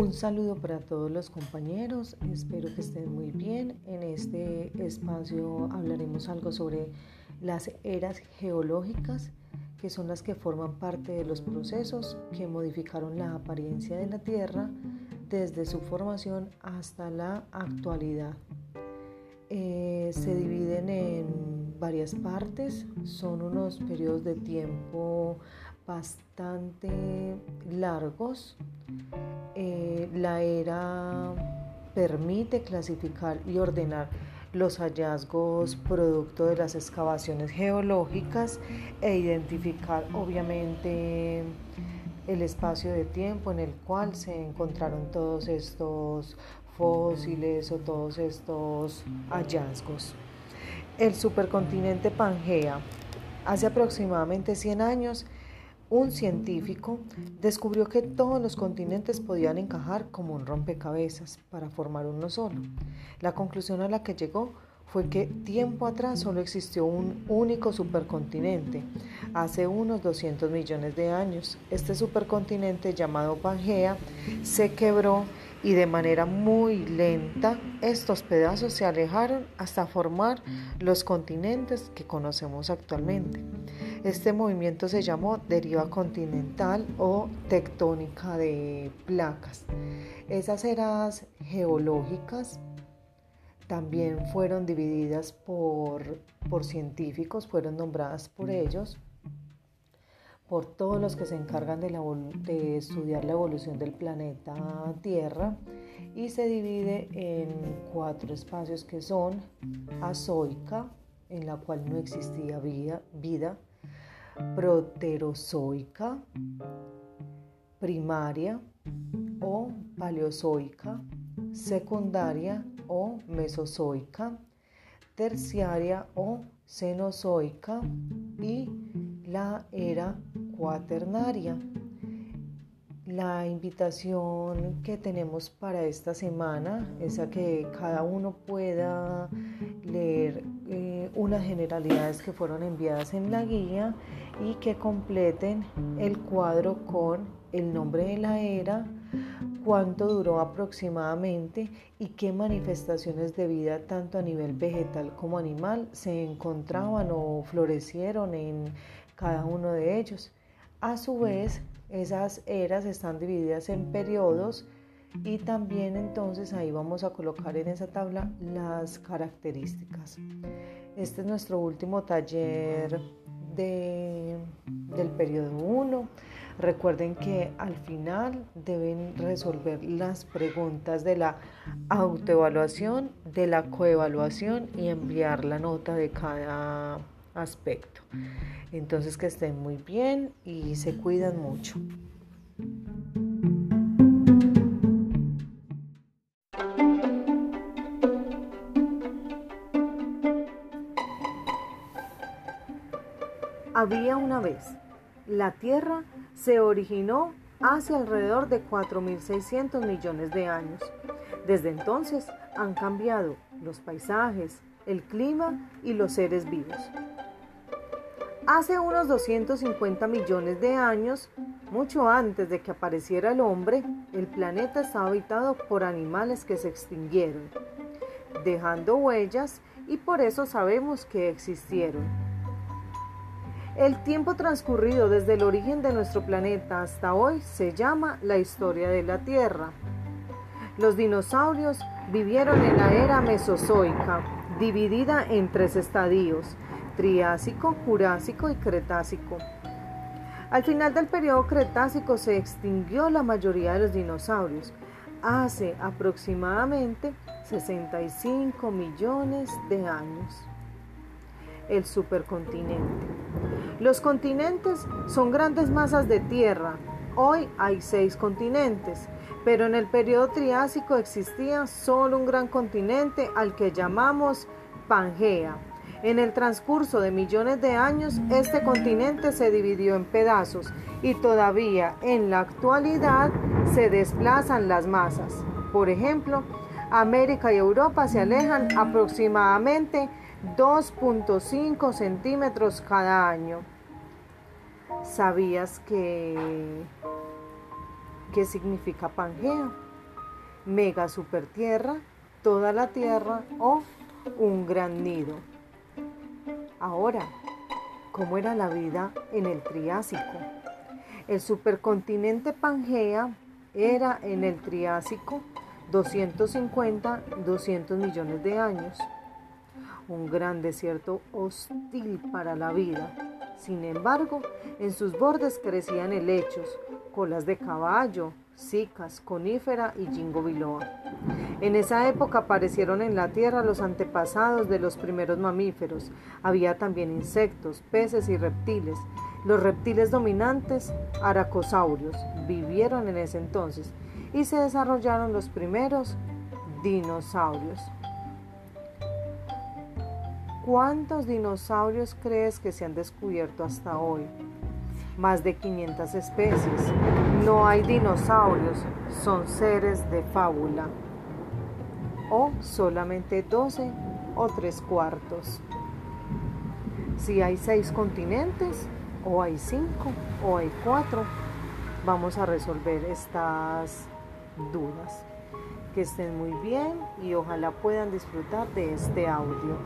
Un saludo para todos los compañeros, espero que estén muy bien. En este espacio hablaremos algo sobre las eras geológicas, que son las que forman parte de los procesos que modificaron la apariencia de la Tierra desde su formación hasta la actualidad. Eh, se dividen en varias partes, son unos periodos de tiempo bastante largos la era permite clasificar y ordenar los hallazgos producto de las excavaciones geológicas e identificar obviamente el espacio de tiempo en el cual se encontraron todos estos fósiles o todos estos hallazgos. El supercontinente Pangea, hace aproximadamente 100 años, un científico descubrió que todos los continentes podían encajar como un rompecabezas para formar uno solo. La conclusión a la que llegó fue que tiempo atrás solo existió un único supercontinente, hace unos 200 millones de años. Este supercontinente llamado Pangea se quebró y de manera muy lenta estos pedazos se alejaron hasta formar los continentes que conocemos actualmente. Este movimiento se llamó deriva continental o tectónica de placas. Esas eras geológicas también fueron divididas por, científicos, fueron nombradas por ellos, por todos los que se encargan de, estudiar la evolución del planeta Tierra y se divide en cuatro espacios que son azoica, en la cual no existía vida proterozoica, primaria o paleozoica, secundaria o mesozoica, terciaria o cenozoica y la era cuaternaria. La invitación que tenemos para esta semana es a que cada uno pueda leer unas generalidades que fueron enviadas en la guía y que completen el cuadro con el nombre de la era, cuánto duró aproximadamente y qué manifestaciones de vida tanto a nivel vegetal como animal se encontraban o florecieron en cada uno de ellos. A su vez, esas eras están divididas en periodos y también entonces ahí vamos a colocar en esa tabla las características. Este es nuestro último taller de, del periodo 1. Recuerden que al final deben resolver las preguntas de la autoevaluación, de la coevaluación y enviar la nota de cada aspecto. Entonces que estén muy bien y se cuidan mucho. Había una vez. La Tierra se originó hace alrededor de 4.600 millones de años. Desde entonces han cambiado los paisajes, el clima y los seres vivos. Hace unos 250 millones de años, mucho antes de que apareciera el hombre, el planeta estaba habitado por animales que se extinguieron, dejando huellas y por eso sabemos que existieron. El tiempo transcurrido desde el origen de nuestro planeta hasta hoy se llama la historia de la Tierra. Los dinosaurios vivieron en la era mesozoica, dividida en tres estadios, Triásico, Jurásico y Cretácico. Al final del periodo Cretácico se extinguió la mayoría de los dinosaurios, hace aproximadamente 65 millones de años. El supercontinente. Los continentes son grandes masas de tierra. Hoy hay seis continentes, pero en el periodo Triásico existía solo un gran continente al que llamamos Pangea en el transcurso de millones de años, este continente se dividió en pedazos y todavía en la actualidad se desplazan las masas. Por ejemplo, América y Europa se alejan aproximadamente 2.5 centímetros cada año. ¿Sabías que qué significa Pangea? mega super tierra, toda la tierra o un gran nido. Ahora, ¿cómo era la vida en el Triásico? El supercontinente Pangea era en el Triásico 250-200 millones de años. Un gran desierto hostil para la vida. Sin embargo, en sus bordes crecían helechos, colas de caballo, cicas, conífera y jingobiloa. En esa época aparecieron en la tierra los antepasados de los primeros mamíferos. Había también insectos, peces y reptiles. Los reptiles dominantes, aracosaurios, vivieron en ese entonces y se desarrollaron los primeros dinosaurios. ¿Cuántos dinosaurios crees que se han descubierto hasta hoy? Más de 500 especies. No hay dinosaurios, son seres de fábula. O solamente 12 o 3 cuartos. Si hay 6 continentes, o hay 5 o hay 4, vamos a resolver estas dudas. Que estén muy bien y ojalá puedan disfrutar de este audio.